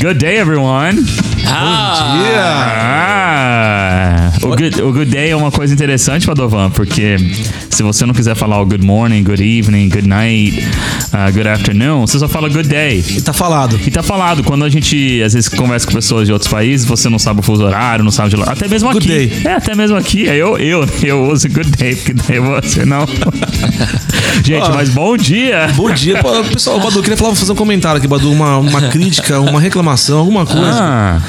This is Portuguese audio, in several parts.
Good day, everyone. Ah, Ah, o good, o good day é uma coisa interessante, Padovan, porque se você não quiser falar o good morning, good evening, good night, uh, good afternoon, você só fala good day. tá falado. E tá falado, quando a gente às vezes conversa com pessoas de outros países, você não sabe o fuso horário, não sabe de lá. Até mesmo Good aqui. day. É, até mesmo aqui. Eu, eu, eu uso good day, porque daí você não. gente, Ó. mas bom dia. Bom dia. Pô, pessoal, Badu, queria falar, fazer um comentário aqui, Badu, uma, uma crítica, uma reclamação, alguma coisa. Ah,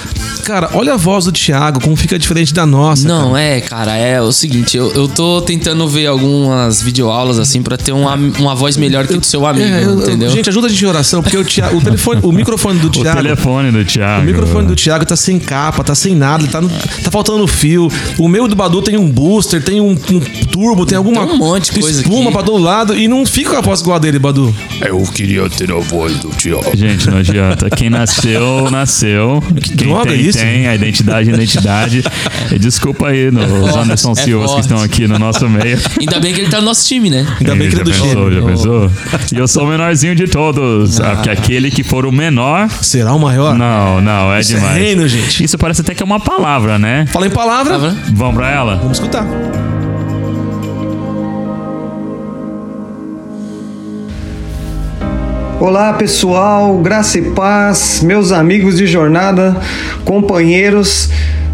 Cara, olha a voz do Thiago, como fica diferente da nossa. Não, cara. é, cara, é o seguinte, eu, eu tô tentando ver algumas videoaulas assim pra ter uma, uma voz melhor que do seu amigo, É, eu- eu- entendeu? gente, ajuda a gente em oração, porque o, Thiago, o, telefone, o microfone do o Thiago. telefone do Thiago. O microfone do Thiago tá sem capa, tá sem nada, tá, no- tá faltando fio. O meu do Badu tem um booster, tem um, um turbo, tem alguma Tem um monte de coisa espuma aqui. pra todo lado e não fica com a voz igual a dele, Badu. Eu queria ter a voz do Thiago. Gente, não adianta. Quem nasceu, nasceu. Quem droga tem, é isso? tem. A identidade, a identidade. E desculpa aí nos forte, Anderson é Silvas que estão aqui no nosso meio. Ainda bem que ele tá no nosso time, né? Ainda bem que ele é do já pensou, gêmeo. já pensou? E eu sou o menorzinho de todos. Ah, Porque aquele que for o menor. Será o maior? Não, não, é Isso é demais. reino, gente. Isso parece até que é uma palavra, né? Fala em palavra, vendo? Vamos pra ela? vamos escutar. Olá pessoal, graça e paz, meus amigos de jornada, companheiros.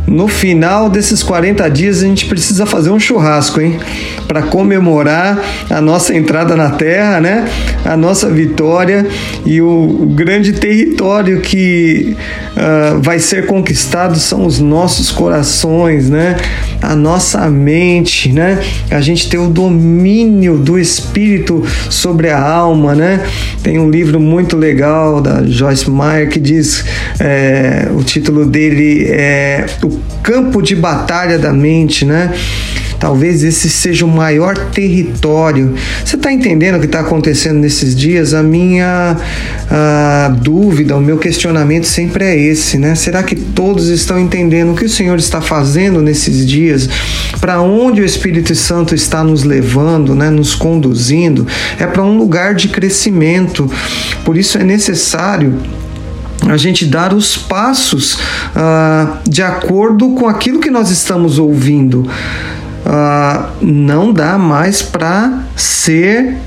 No final desses 40 dias a gente precisa fazer um churrasco, hein? Para comemorar a nossa entrada na Terra, né? A nossa vitória e o, grande território que ah, vai ser conquistado são os nossos corações, né? A nossa mente, né? A gente ter o domínio do Espírito sobre a alma, né? Tem um livro muito legal da Joyce Meyer que diz é, o título dele é o campo de batalha da mente, né? Talvez esse seja o maior território. Você está entendendo o que está acontecendo nesses dias? A minha ah, dúvida, o meu questionamento sempre é esse, né? Será que todos estão entendendo o que o Senhor está fazendo nesses dias? Para onde o Espírito Santo está nos levando, né? Nos conduzindo? É para um lugar de crescimento. Por isso é necessário a gente dar os passos ah, de acordo com aquilo que nós estamos ouvindo. Ah, não dá mais para ser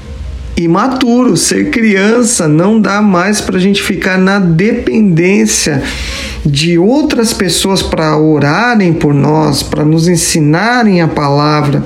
imaturo, ser criança, não dá mais para a gente ficar na dependência de outras pessoas para orarem por nós, para nos ensinarem a palavra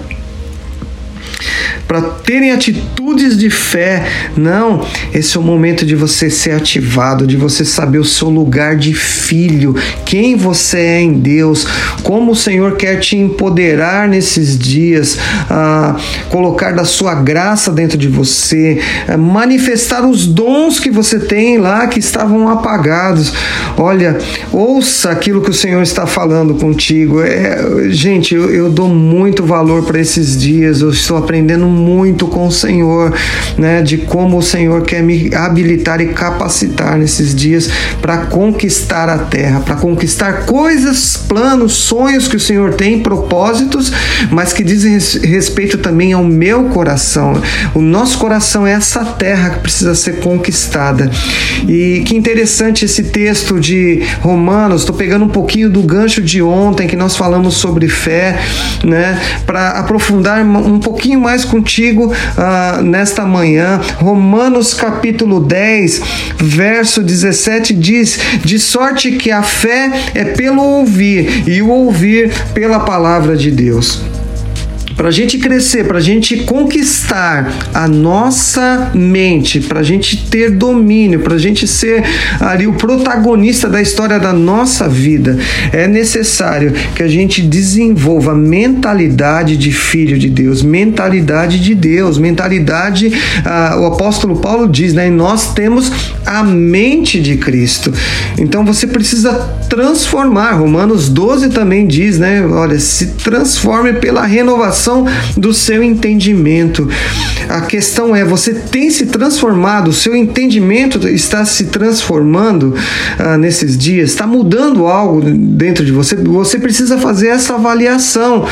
para terem atitudes de fé. Não, esse é o momento de você ser ativado, de você saber o seu lugar de filho, quem você é em Deus, como o Senhor quer te empoderar nesses dias, ah, colocar da sua graça dentro de você, ah, manifestar os dons que você tem lá que estavam apagados. Olha, ouça aquilo que o Senhor está falando contigo. É, gente, eu, eu dou muito valor para esses dias. Eu estou aprendendo muito com o Senhor, né, de como o Senhor quer me habilitar e capacitar nesses dias para conquistar a terra, para conquistar coisas, planos, sonhos que o Senhor tem, propósitos, mas que dizem res- respeito também ao meu coração. O nosso coração é essa terra que precisa ser conquistada. E que interessante esse texto de Romanos, estou pegando um pouquinho do gancho de ontem que nós falamos sobre fé, né, para aprofundar um pouquinho mais contigo ah, nesta manhã. Romanos capítulo 10, verso 17 diz: De sorte que a fé é pelo ouvir, e o ouvir pela palavra de Deus para a gente crescer, para a gente conquistar a nossa mente, para a gente ter domínio, para a gente ser ali o protagonista da história da nossa vida, é necessário que a gente desenvolva mentalidade de filho de Deus, mentalidade de Deus, mentalidade, ah, o apóstolo Paulo diz, né? Nós temos a mente de Cristo. Então você precisa transformar. Romanos 12 também diz, né? Olha, se transforme pela renovação transformação do seu entendimento. A questão é: você tem se transformado, o seu entendimento está se transformando ah, nesses dias, está mudando algo dentro de você. Você precisa fazer essa avaliação.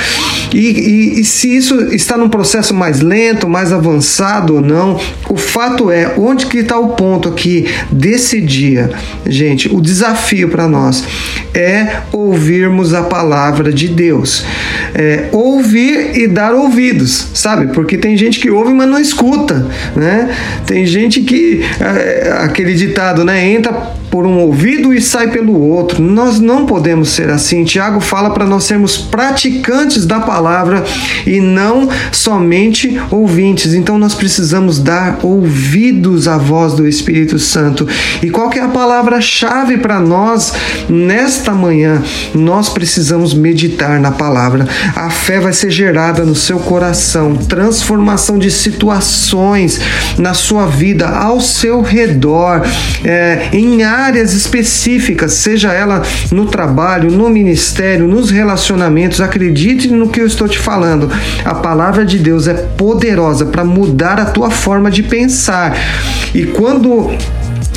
E, e, e se isso está num processo mais lento, mais avançado ou não, o fato é: onde que está o ponto aqui desse dia, gente? O desafio para nós é ouvirmos a palavra de Deus. É, ouvir e dar ouvidos, sabe? Porque tem gente que ouve, mas não escuta, né? Tem gente que é, aquele ditado, né? Entra por um ouvido e sai pelo outro. Nós não podemos ser assim. Tiago fala para nós sermos praticantes da palavra e não somente ouvintes. Então nós precisamos dar ouvidos à voz do Espírito Santo. E qual que é a palavra-chave para nós nesta manhã? Nós precisamos meditar na palavra. A fé vai ser gerada no seu coração, transformação de situações na sua vida, ao seu redor, é, em específicas, seja ela no trabalho, no ministério, nos relacionamentos. Acredite no que eu estou te falando. A palavra de Deus é poderosa para mudar a tua forma de pensar. E quando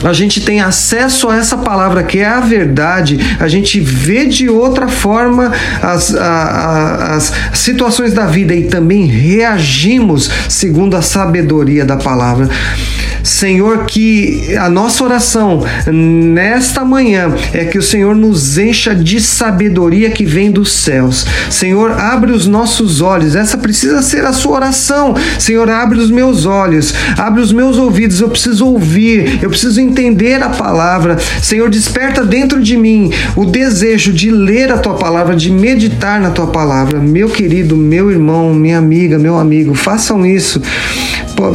a gente tem acesso a essa palavra que é a verdade, a gente vê de outra forma as, a, a, as situações da vida e também reagimos segundo a sabedoria da palavra. Senhor, que a nossa oração nesta manhã é que o Senhor nos encha de sabedoria que vem dos céus. Senhor, abre os nossos olhos. Essa precisa ser a sua oração. Senhor, abre os meus olhos, abre os meus ouvidos. Eu preciso ouvir, eu preciso entender a palavra. Senhor, desperta dentro de mim o desejo de ler a tua palavra, de meditar na tua palavra. Meu querido, meu irmão, minha amiga, meu amigo, façam isso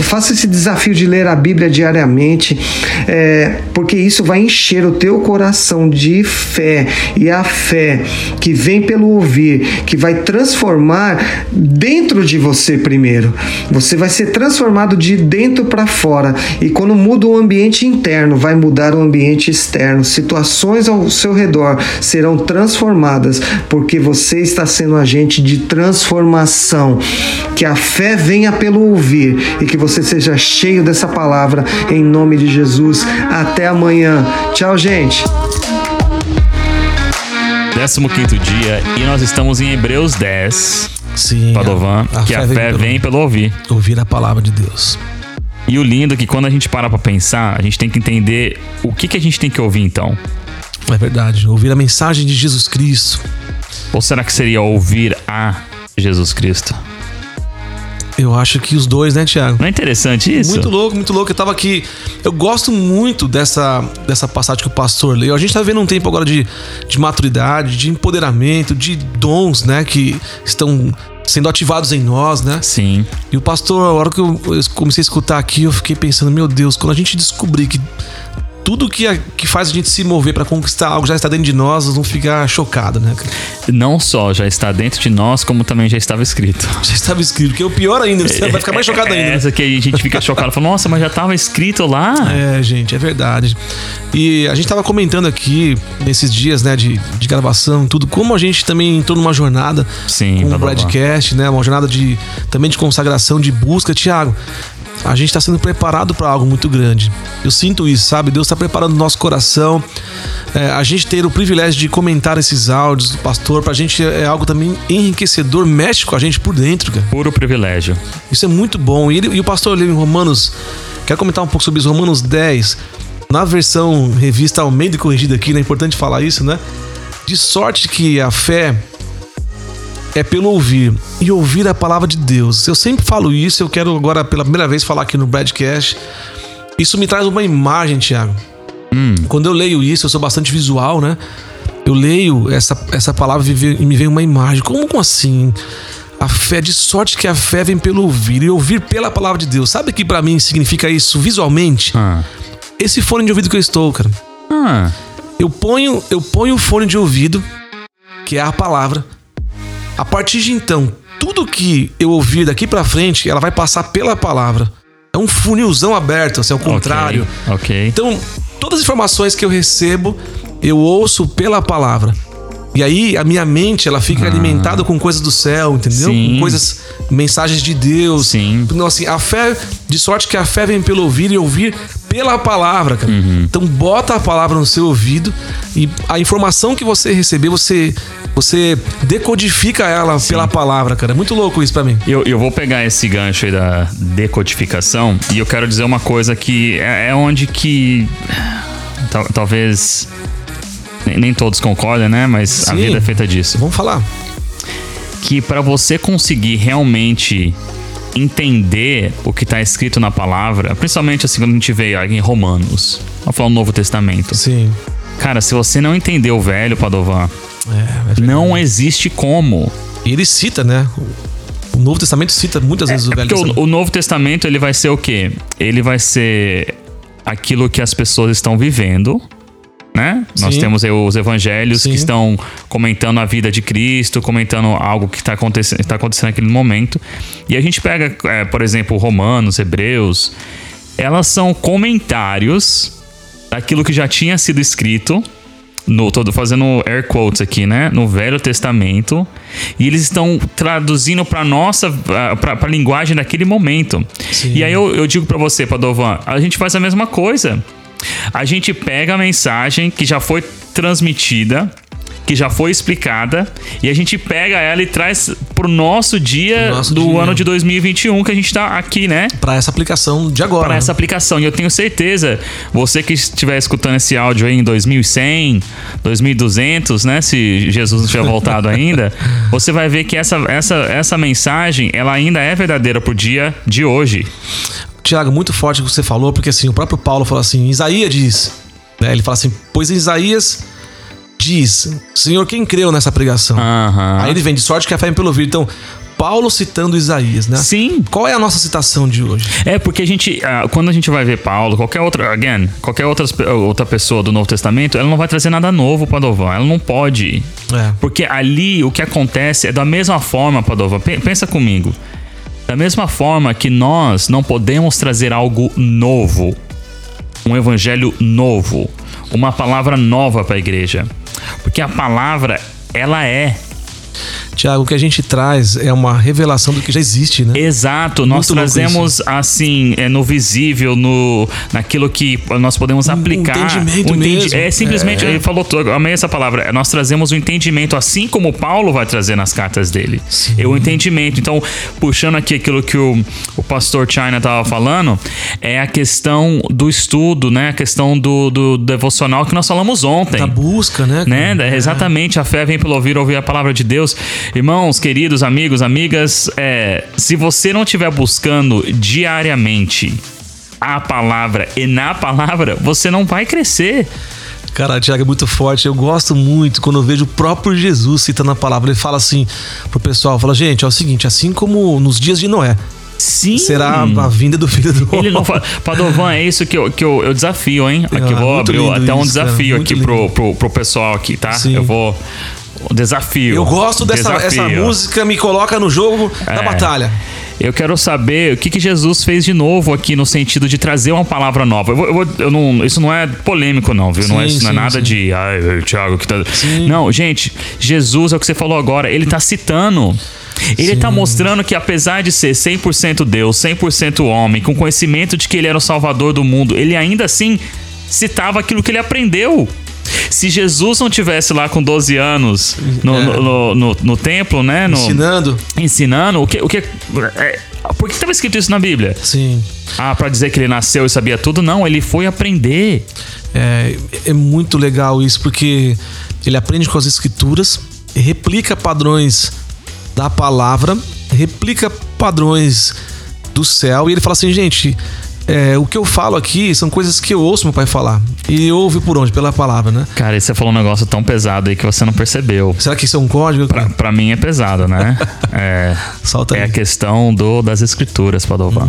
faça esse desafio de ler a Bíblia diariamente, é, porque isso vai encher o teu coração de fé e a fé que vem pelo ouvir, que vai transformar dentro de você primeiro. Você vai ser transformado de dentro para fora e quando muda o ambiente interno, vai mudar o ambiente externo. Situações ao seu redor serão transformadas porque você está sendo agente de transformação. Que a fé venha pelo ouvir e que você seja cheio dessa palavra em nome de Jesus. Até amanhã. Tchau, gente. 15 dia e nós estamos em Hebreus 10. Sim. Padovan, a- a que a fé vem vem pelo ouvir. Ouvir a palavra de Deus. E o lindo é que quando a gente para pra pensar, a gente tem que entender o que, que a gente tem que ouvir então. É verdade. Ouvir a mensagem de Jesus Cristo. Ou será que seria ouvir a Jesus Cristo? Eu acho que os dois, né, Tiago? Não é interessante isso? Muito louco, muito louco. Eu tava aqui. Eu gosto muito dessa, dessa passagem que o pastor leu. A gente tá vivendo um tempo agora de, de maturidade, de empoderamento, de dons, né? Que estão sendo ativados em nós, né? Sim. E o pastor, a hora que eu comecei a escutar aqui, eu fiquei pensando, meu Deus, quando a gente descobrir que tudo que, a- que faz a gente se mover pra conquistar algo já está dentro de nós, nós vamos ficar chocados, né? Não só já está dentro de nós, como também já estava escrito. Já estava escrito, que é o pior ainda, você vai ficar mais chocado ainda. É né? essa que a gente fica chocado. Fala, nossa, mas já estava escrito lá. É, gente, é verdade. E a gente tava comentando aqui nesses dias, né, de, de gravação, tudo, como a gente também entrou numa jornada Sim, com o blá. broadcast, né, uma jornada de também de consagração, de busca, Tiago. A gente está sendo preparado para algo muito grande. Eu sinto isso, sabe? Deus está preparando o nosso coração. É, a gente ter o privilégio de comentar esses áudios do pastor, pra gente é algo também enriquecedor, mexe com a gente por dentro, cara. Puro privilégio. Isso é muito bom. E, ele- e o pastor leu em Romanos. Quero comentar um pouco sobre isso. Romanos 10. Na versão revista Almeida e corrigida aqui, né? É importante falar isso, né? De sorte que a fé é pelo ouvir e ouvir a palavra de Deus. Eu sempre falo isso, eu quero agora pela primeira vez falar aqui no Broadcast. Isso me traz uma imagem, Thiago. Quando eu leio isso, eu sou bastante visual, né? Eu leio essa, essa palavra e me- vem uma imagem. Como, assim? A fé, de sorte que a fé vem pelo ouvir e ouvir pela palavra de Deus. Sabe o que pra mim significa isso visualmente? Ah. Esse fone de ouvido que eu estou, cara. Ah. Eu ponho, eu ponho o fone de ouvido, que é a palavra. A partir de então, tudo que eu ouvir daqui pra frente, ela vai passar pela palavra. É um funilzão aberto, assim, ao contrário. Ok. Então, todas as informações que eu recebo, eu ouço pela palavra. E aí a minha mente, ela fica alimentada com coisas do céu, entendeu? Ah. Sim. Com coisas, mensagens de Deus. Sim. Então, assim, a fé, de sorte que a fé vem pelo ouvir e ouvir pela palavra, cara. Uhum. Então bota a palavra no seu ouvido e a informação que você receber, você você decodifica ela pela palavra, cara. É muito louco isso pra mim. Eu, eu vou pegar esse gancho aí da decodificação e eu quero dizer uma coisa que é, é onde que tal- talvez nem, todos concordem, né? Mas a Sim. vida é feita disso. Vamos falar. Que para você conseguir realmente entender o que tá escrito na palavra, principalmente assim quando a gente vê em Romanos, vamos falar o Novo Testamento. Sim. Cara, se você não entender o velho, Padovan, É, é não existe como. E ele cita, né? O Novo Testamento cita muitas vezes o Velho Testamento. o, o Novo Testamento ele vai ser o quê? Ele vai ser aquilo que as pessoas estão vivendo, né? Nós Sim. temos aí os evangelhos Sim. que estão comentando a vida de Cristo, comentando algo que está acontecendo, tá acontecendo naquele momento. E a gente pega, é, por exemplo, Romanos, Hebreus, elas são comentários daquilo que já tinha sido escrito. No, tô fazendo air quotes aqui, né? No Velho Testamento. E eles estão traduzindo para nossa, para a linguagem daquele momento. Sim. E aí eu, eu digo para você, Padovan, a gente faz a mesma coisa. A gente pega a mensagem que já foi transmitida, que já foi explicada, e a gente pega ela e traz pro nosso dia nosso do dia. ano de 2021 que a gente tá aqui, né? Pra essa aplicação de agora. para né? essa aplicação. E eu tenho certeza, você que estiver escutando esse áudio aí em 2100, 2200, né, se Jesus não tiver voltado ainda, você vai ver que essa, essa, essa mensagem, ela ainda é verdadeira pro dia de hoje. Tiago, muito forte o que você falou, porque assim, o próprio Paulo falou assim, Isaías diz, né? Ele fala assim, pois Isaías diz, Senhor, quem creu nessa pregação? Aham. Aí ele vem de sorte que a fé pelo ouvir. Então, Paulo citando Isaías, né? Sim. Qual é a nossa citação de hoje? É porque a gente, ah, quando a gente vai ver Paulo, qualquer outra, again, qualquer outra, outra pessoa do Novo Testamento, ela não vai trazer nada novo para Dovan. Ela não pode. É. Porque ali o que acontece é da mesma forma, Padova. Pe- Pensa comigo. Da mesma forma que nós não podemos trazer algo novo, um evangelho novo, uma palavra nova para a igreja. Porque a palavra, ela é. Tiago, o que a gente traz é uma revelação do que já existe, né? Exato, nós Muito louco trazemos assim, é, no visível, no naquilo que nós podemos aplicar. entendimento O entendi- mesmo. É simplesmente, É. ele falou, amei essa palavra. Nós trazemos o entendimento, assim como Paulo vai trazer nas cartas dele. É o entendimento. Então, puxando aqui aquilo que o, o pastor China estava falando, é a questão do estudo, né? A questão do, do devocional que nós falamos ontem Da busca, né? né? Da- Exatamente, a fé vem pelo ouvir, ouvir a palavra de Deus. Irmãos, queridos, amigos, amigas, é, se você não estiver buscando diariamente a palavra e na palavra, você não vai crescer. Cara, Tiago, é muito forte. Eu gosto muito quando eu vejo o próprio Jesus citando a palavra. Ele fala assim pro pessoal, fala, gente, é o seguinte, assim como nos dias de Noé, Sim. será a vinda do filho do Ele não fala. Padovan, é isso que eu, que eu, eu desafio, hein? Aqui Ah, vou abrir até um isso, desafio aqui pro, pro, pro pessoal aqui, tá? Sim. Eu vou. O Desafio. Eu gosto dessa essa música, me coloca no jogo da É. batalha. Eu quero saber o que, que Jesus fez de novo aqui no sentido de trazer uma palavra nova. Eu eu eu não, isso não é polêmico, não, viu? não, é, Sim, isso não é sim, nada sim. de. Ai, Thiago, que tá. Sim. Não, gente, Jesus é o que você falou agora. Ele tá citando. Ele tá mostrando que apesar de ser 100% Deus, 100% homem, com conhecimento de que ele era o salvador do mundo, ele ainda assim citava aquilo que ele aprendeu. Se Jesus não tivesse lá com 12 anos no, É. no, no, no- no templo, né? Ensinando. ensinando o que o que é, por que estava escrito isso na Bíblia? Sim. Ah, pra dizer que ele nasceu e sabia tudo? Não, ele foi aprender. É, é muito legal isso, porque ele aprende com as escrituras, replica padrões da palavra, replica padrões do céu, e ele fala assim, gente. É, o que eu falo aqui são coisas que eu ouço meu pai falar. E eu ouvi por onde? Pela palavra, né? Cara, e você falou um negócio tão pesado aí que você não percebeu. Será que isso é um código? Pra, pra mim é pesado, né? É, Solta é a questão do, das escrituras, Padovan.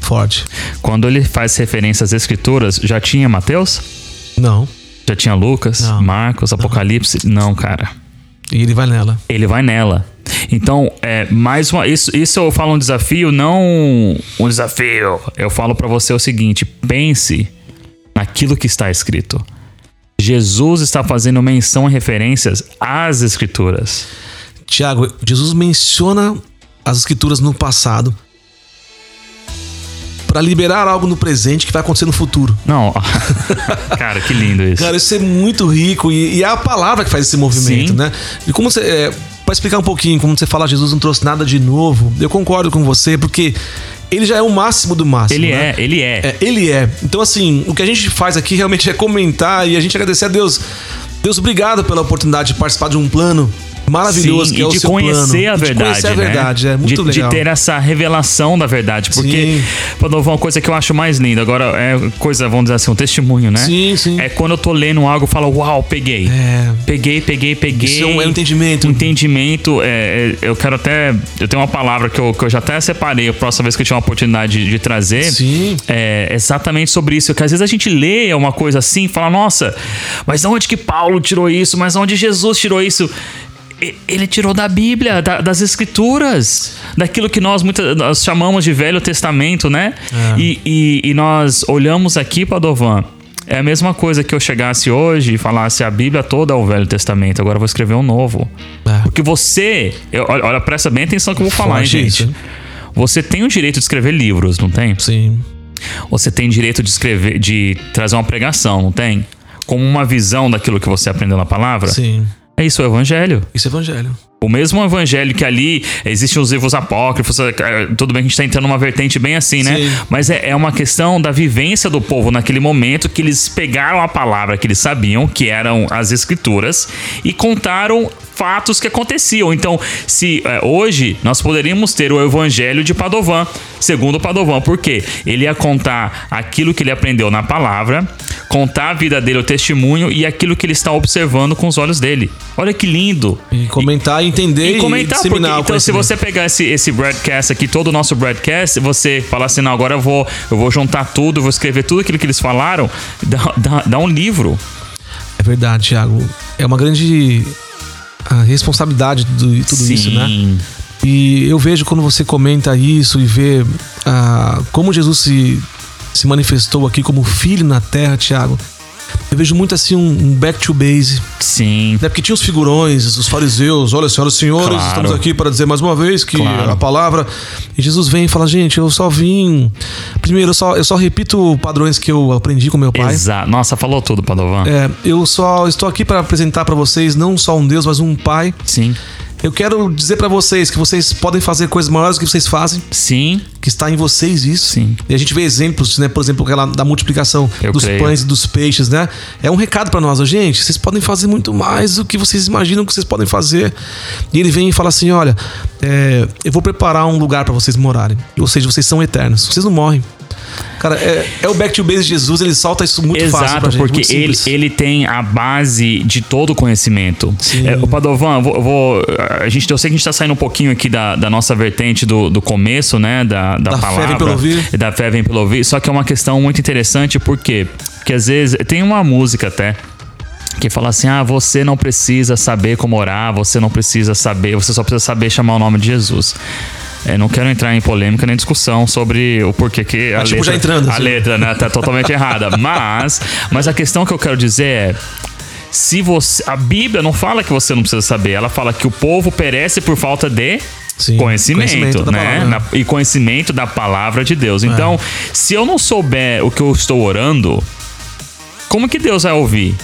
Forte. Quando ele faz referência às escrituras, já tinha Mateus? Não. Já tinha Lucas, Não. Marcos, Apocalipse? Não, cara. E ele vai nela. ele vai nela. Então, é mais uma. Isso, isso eu falo um desafio, não um desafio. Eu falo pra você o seguinte: pense naquilo que está escrito. Jesus está fazendo menção e referências às escrituras. Tiago, Jesus menciona as escrituras no passado para liberar algo no presente que vai acontecer no futuro. Não, cara, que lindo isso. Cara, isso é muito rico e, e é a palavra que faz esse movimento, Sim. né? E como você. É, para explicar um pouquinho, como você fala, Jesus não trouxe nada de novo, eu concordo com você, porque ele já é o máximo do máximo. Ele né? é, ele é. É, ele é. Então, assim, o que a gente faz aqui realmente é comentar e a gente agradecer a Deus. Deus, obrigado pela oportunidade de participar de um plano maravilhoso Sim, que é o de seu conhecer plano. a E de verdade. conhecer a né? verdade, é muito de, legal. De ter essa revelação da verdade. Porque, Sim. Padovão, uma coisa que eu acho mais linda, agora é coisa, vamos dizer assim, um testemunho, né? Sim, sim. É quando eu tô lendo algo e falo, uau, peguei. É. Peguei, peguei, peguei. Isso é um- é um entendimento. Entendimento. é, é, eu quero até. Eu tenho uma palavra que eu, que eu já até separei a próxima vez que eu tiver uma oportunidade de, de trazer. Sim. É exatamente sobre isso. Que às vezes a gente lê uma coisa assim e fala, nossa, mas onde que Paulo tirou isso? Mas onde Jesus tirou isso? Ele tirou da Bíblia, da- das Escrituras, daquilo que nós, nós chamamos de Velho Testamento, né? É. E, e- e nós olhamos aqui, Padovan, é a mesma coisa que eu chegasse hoje e falasse a Bíblia toda é o Velho Testamento, agora eu vou escrever um novo. É. Porque você, eu- olha, presta bem atenção que eu vou falar, hein, gente. isso? Você tem o direito de escrever livros, não tem? Sim. Você tem direito de escrever, de trazer uma pregação, não tem? Como uma visão daquilo que você aprendeu na palavra. Sim. É isso, é o evangelho. Isso é evangelho. O mesmo evangelho que ali existem os livros apócrifos, é, tudo bem que a gente está entrando numa vertente bem assim, né? Sim. Mas é, é uma questão da vivência do povo naquele momento que eles pegaram a palavra que eles sabiam, que eram as escrituras, e contaram fatos que aconteciam. Então, se é, hoje nós poderíamos ter o evangelho de Padovan, segundo Padovan, porque ele ia contar aquilo que ele aprendeu na palavra, contar a vida dele, o testemunho e aquilo que ele está observando com os olhos dele. Olha que lindo. E comentar, entender E comentar, e porque disseminar o então se você pegar esse, esse broadcast aqui, todo o nosso broadcast, você falar assim, não, agora eu vou, eu vou juntar tudo, vou escrever tudo aquilo que eles falaram, dá, dá, dá um livro. É verdade, Thiago. É uma grande ah, responsabilidade de tudo, tudo isso, né? Sim. E eu vejo quando você comenta isso e vê ah, como Jesus se, se manifestou aqui como filho na terra, Thiago. Eu vejo muito assim um, um back to base. Sim. Né? Porque tinha os figurões, os fariseus, olha, senhoras e senhores, Claro. estamos aqui para dizer mais uma vez que Claro. a palavra. E Jesus vem e fala, gente, eu só vim. Primeiro, eu só, eu só repito padrões que eu aprendi com meu pai. Exato. Nossa, falou tudo, Padovan. É, eu só estou aqui para apresentar para vocês não só um Deus, mas um Pai. Sim. Eu quero dizer para vocês que vocês podem fazer coisas maiores do que vocês fazem, Sim. que está em vocês isso. Sim. E a gente vê exemplos, né? Por exemplo, aquela da multiplicação Eu dos creio. pães e dos peixes, né? É um recado para nós, gente. Vocês podem fazer muito mais do que vocês imaginam que vocês podem fazer. E ele vem e fala assim: olha, é, eu vou preparar um lugar para vocês morarem. Ou seja, vocês são eternos. Vocês não morrem. Cara, é, é o back to base de Jesus, ele solta isso muito fácil pra Exato, gente. porque ele, ele tem a base de todo o conhecimento. Sim. É, o Padovan, eu vou, vou- a gente, eu sei que a gente está saindo um pouquinho aqui da, da nossa vertente do, do começo, né? Da, da, Da fé palavra. vem pelo ouvir. Da fé vem pelo ouvir. Só que é uma questão muito interessante, por quê? Porque às vezes tem uma música até que fala assim: ah, você não precisa saber como orar, você não precisa saber, você só precisa saber chamar o nome de Jesus. É, não quero entrar em polêmica nem discussão sobre o porquê que a Mas, tipo, letra, já entrando, a assim. letra né, tá totalmente errada. Mas, mas a questão que eu quero dizer é se você a Bíblia não fala que você não precisa saber, ela fala que o povo perece por falta de Sim, conhecimento, conhecimento né? Na- e conhecimento da palavra de Deus. Então, se eu não souber o que eu estou orando, como que Deus vai ouvir?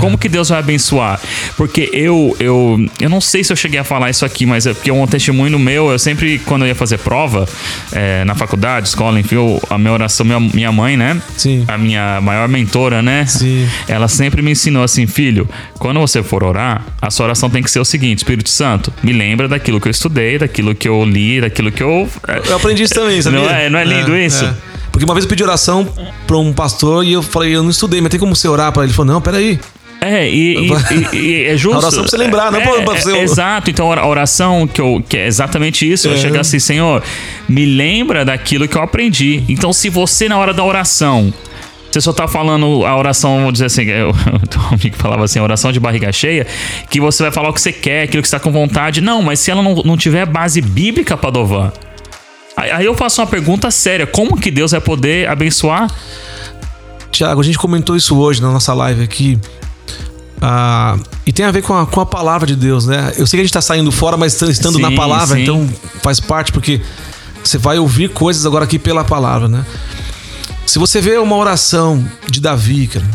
Como que Deus vai abençoar? Porque eu, eu, eu não sei se eu cheguei a falar isso aqui, mas é porque um testemunho meu, eu sempre, quando eu ia fazer prova é, na faculdade, escola, enfim, eu- a minha oração, minha, minha mãe, né? Sim. A minha maior mentora, né? Sim. Ela sempre me ensinou assim, filho, quando você for orar, a sua oração tem que ser o seguinte: Espírito Santo, me lembra daquilo que eu estudei, daquilo que eu li, daquilo que eu. Eu aprendi isso também, sabia? Não é, não é lindo isso? Porque uma vez eu pedi oração pra um pastor e eu falei, eu não estudei, mas tem como você orar pra ele? Ele falou, não, peraí. É, e, e- e- é justo. A oração pra você lembrar, não é, pra- pra é, Exato, então a oração que, eu, que é exatamente isso, eu É. chegar assim, Senhor, me lembra daquilo que eu aprendi. Então, se você na hora da oração. Você só tá falando a oração, vou dizer assim, eu, um amigo falava assim, a oração de barriga cheia, que você vai falar o que você quer, aquilo que você tá com vontade. Não, mas se ela não, não tiver base bíblica, Padovan, aí aí eu faço uma pergunta séria: como que Deus vai poder abençoar? Tiago, a gente comentou isso hoje na nossa live aqui. Ah, e tem a ver com a, com a palavra de Deus, né? Eu sei que a gente tá saindo fora, mas estando na Sim, palavra, sim. então faz parte, porque você vai ouvir coisas agora aqui pela palavra, né? Se você vê uma oração de Davi, cara,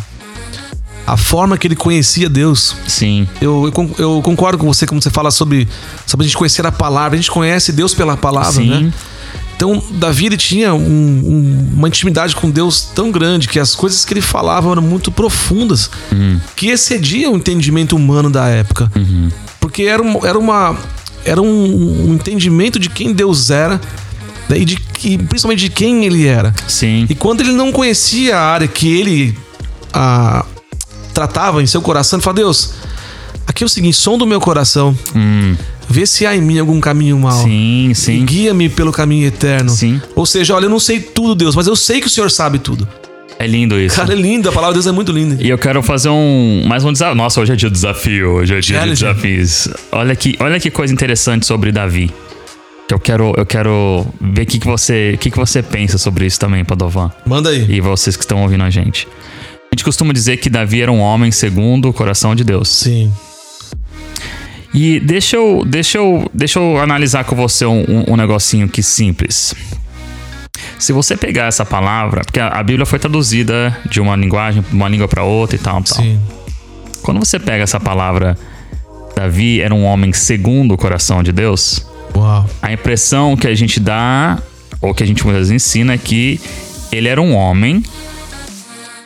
a forma que ele conhecia Deus, Sim. eu, eu, eu concordo com você quando você fala sobre, sobre a gente conhecer a palavra. A gente conhece Deus pela palavra, Sim. né? Então, Davi ele tinha um- um- uma intimidade com Deus tão grande que as coisas que ele falava eram muito profundas, que excediam o entendimento humano da época. Porque era, um- era uma. Era um, um entendimento de quem Deus era né, e de principalmente de quem ele era. Sim. E quando ele não conhecia a área que ele ah, tratava em seu coração, ele falou: Deus, aqui é o seguinte, som do meu coração, Hum, vê se há em mim algum caminho mau. sim, sim. guia-me pelo caminho eterno. Sim. Ou seja, olha, eu não sei tudo, Deus, mas eu sei que o Senhor sabe tudo. É lindo isso. Cara, é lindo, a palavra de Deus é muito linda. E eu quero fazer um mais um desafio. Nossa, hoje é dia de desafio, hoje é dia de Challenge. desafios. Olha que, olha que coisa interessante sobre Davi. Que eu quero, eu quero ver o que, que você, o que, que você pensa sobre isso também, Padovan. Manda aí. E vocês que estão ouvindo a gente. A gente costuma dizer que Davi era um homem segundo o coração de Deus. Sim. E deixa eu, deixa eu, deixa eu analisar com você um, um- um negocinho que simples. Se você pegar essa palavra, porque a, a Bíblia foi traduzida de uma linguagem, uma língua para outra e tal, tal. Sim. Quando você pega essa palavra, Davi era um homem segundo o coração de Deus, Uau. a impressão que a gente dá, ou que a gente muitas vezes ensina, é que ele era um homem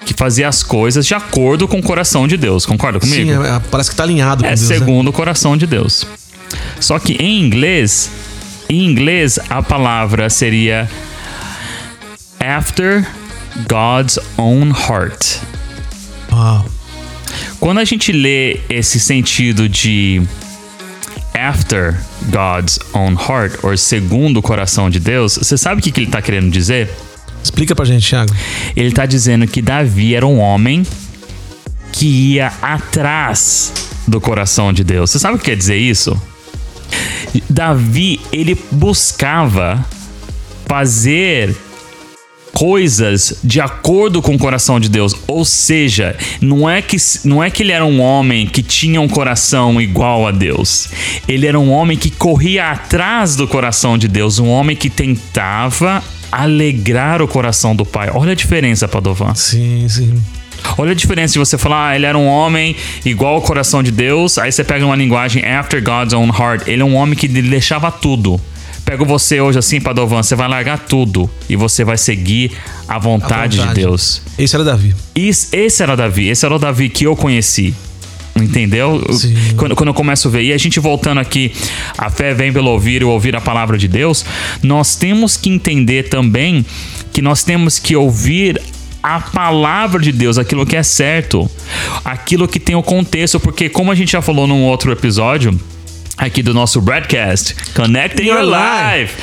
que fazia as coisas de acordo com o coração de Deus. Concorda comigo? Sim, é- é- parece que tá alinhado com É Deus. né? segundo o coração de Deus. Só que em inglês, em inglês a palavra seria after God's own heart. Uau. Quando a gente lê esse sentido de after God's own heart, ou segundo o coração de Deus, você sabe o que, que ele está querendo dizer? Explica pra gente, Thiago. Ele está dizendo que Davi era um homem que ia atrás do coração de Deus. Você sabe o que quer dizer isso? Davi, ele buscava fazer coisas de acordo com o coração de Deus. Ou seja, não é que não é que ele era um homem que tinha um coração igual a Deus. Ele era um homem que corria atrás do coração de Deus, um homem que tentava alegrar o coração do Pai. Olha a diferença, Padovan. Sim, sim. Olha a diferença de você falar, ah, ele era um homem igual ao coração de Deus, aí você pega uma linguagem after God's own heart. Ele é um homem que deixava tudo. Pego você hoje assim, Padovan, você vai largar tudo e você vai seguir a vontade, vontade. de Deus. Esse era Davi. Is- esse era Davi, esse era o Davi que eu conheci. Entendeu? Sim. Quando, quando eu começo a ver, e a gente voltando aqui, a fé vem pelo ouvir e ouvir a palavra de Deus, nós temos que entender também que nós temos que ouvir a palavra de Deus, aquilo que é certo, aquilo que tem o contexto, porque como a gente já falou num outro episódio, aqui do nosso broadcast, Connecting Your Your Life.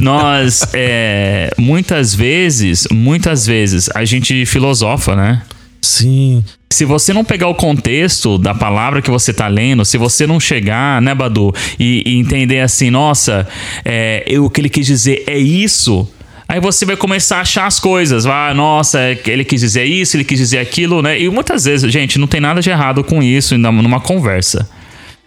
Nós, é, muitas vezes, muitas vezes, a gente filosofa, né? Sim. Se você não pegar o contexto da palavra que você tá lendo, se você não chegar, né, Badu, e, e entender assim, nossa, é, eu- o que ele quis dizer é isso. Aí você vai começar a achar as coisas. Vai, nossa, é ele quis dizer isso, ele quis dizer aquilo, né? E muitas vezes, gente, não tem nada de errado com isso numa conversa.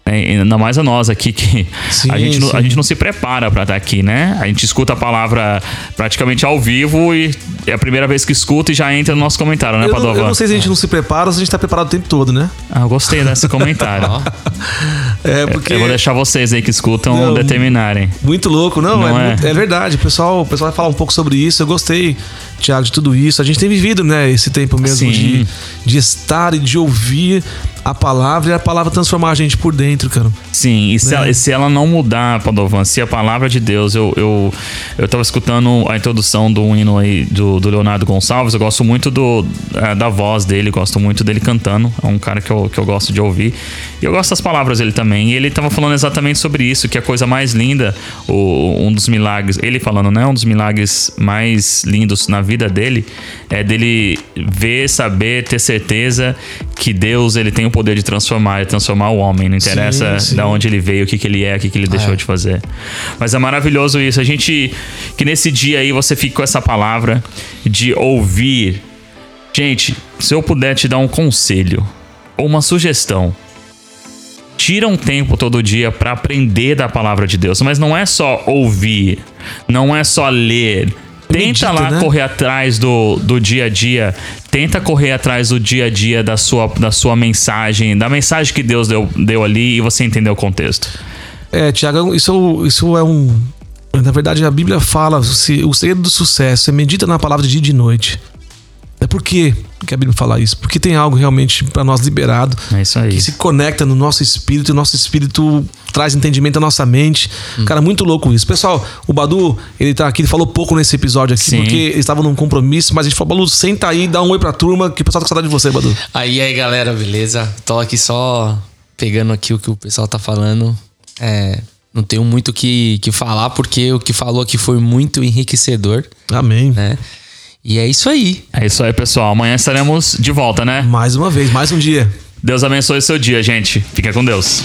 É, ainda mais a nós aqui que Sim, a, gente não, a gente não se prepara pra estar aqui, né? A gente escuta a palavra praticamente ao vivo e é a primeira vez que escuta e já entra no nosso comentário, né, Eu não, Padovan? eu não sei se a gente não se prepara ou se a gente tá preparado o tempo todo, né? Ah, eu gostei desse comentário. É, porque. Eu vou deixar vocês aí que escutam Não. determinarem. Muito louco, não, Não é, é? muito- é verdade. O pessoal, o pessoal vai falar um pouco sobre isso. Eu gostei, Thiago, de tudo isso. A gente tem vivido, né, esse tempo mesmo Sim. de, de estar e de ouvir a palavra e a palavra transformar a gente por dentro, cara. Sim, e se, Né? ela, se ela não mudar, Padovan, se a palavra de Deus, eu, eu, eu tava escutando a introdução do hino aí do, do Leonardo Gonçalves, eu gosto muito do, eh, da voz dele, gosto muito dele cantando, é um cara que eu, que eu gosto de ouvir. E eu gosto das palavras dele também, e ele tava falando exatamente sobre isso, que a coisa mais linda, o, um dos milagres, ele falando, né, um dos milagres mais lindos na vida dele, é dele ver, saber, ter certeza que Deus, ele tem o poder de transformar, de transformar o homem, não interessa Sim, sim. da onde ele veio, o que, que ele é, o que, que ele deixou É. de fazer. Mas é maravilhoso isso. A gente. Que nesse dia aí você fique com essa palavra de ouvir. Gente, se eu puder te dar um conselho, uma sugestão. Tira um tempo todo dia para aprender da palavra de Deus, mas não é só ouvir, não é só ler. Tenta lá né? correr atrás do, do dia a dia. Tenta correr atrás do dia a dia da sua, da sua mensagem, da mensagem que Deus deu, deu ali e você entender o contexto. É, Tiago, isso, isso é um. Na verdade, a Bíblia fala: se, o segredo do sucesso é medita na palavra de dia e de noite. É por quê que a Bíblia fala isso? Porque tem algo realmente para nós liberado É isso aí. que se conecta no nosso espírito, e o nosso espírito traz entendimento à nossa mente. Cara, muito louco isso. Pessoal, o Badu, ele tá aqui, ele falou pouco nesse episódio aqui, Sim. porque ele estava num compromisso, mas a gente falou, Badu, senta aí, dá um oi pra turma, que o pessoal tá com saudade de você, Badu. Aí, aí, galera, beleza? Tô aqui só pegando aqui o que o pessoal tá falando. É, não tenho muito o que, que falar, porque o que falou aqui foi muito enriquecedor, Amém. né? E é isso aí. É isso aí, pessoal. Amanhã estaremos de volta, né? Mais uma vez, mais um dia. Deus abençoe seu dia, gente. Fica com Deus.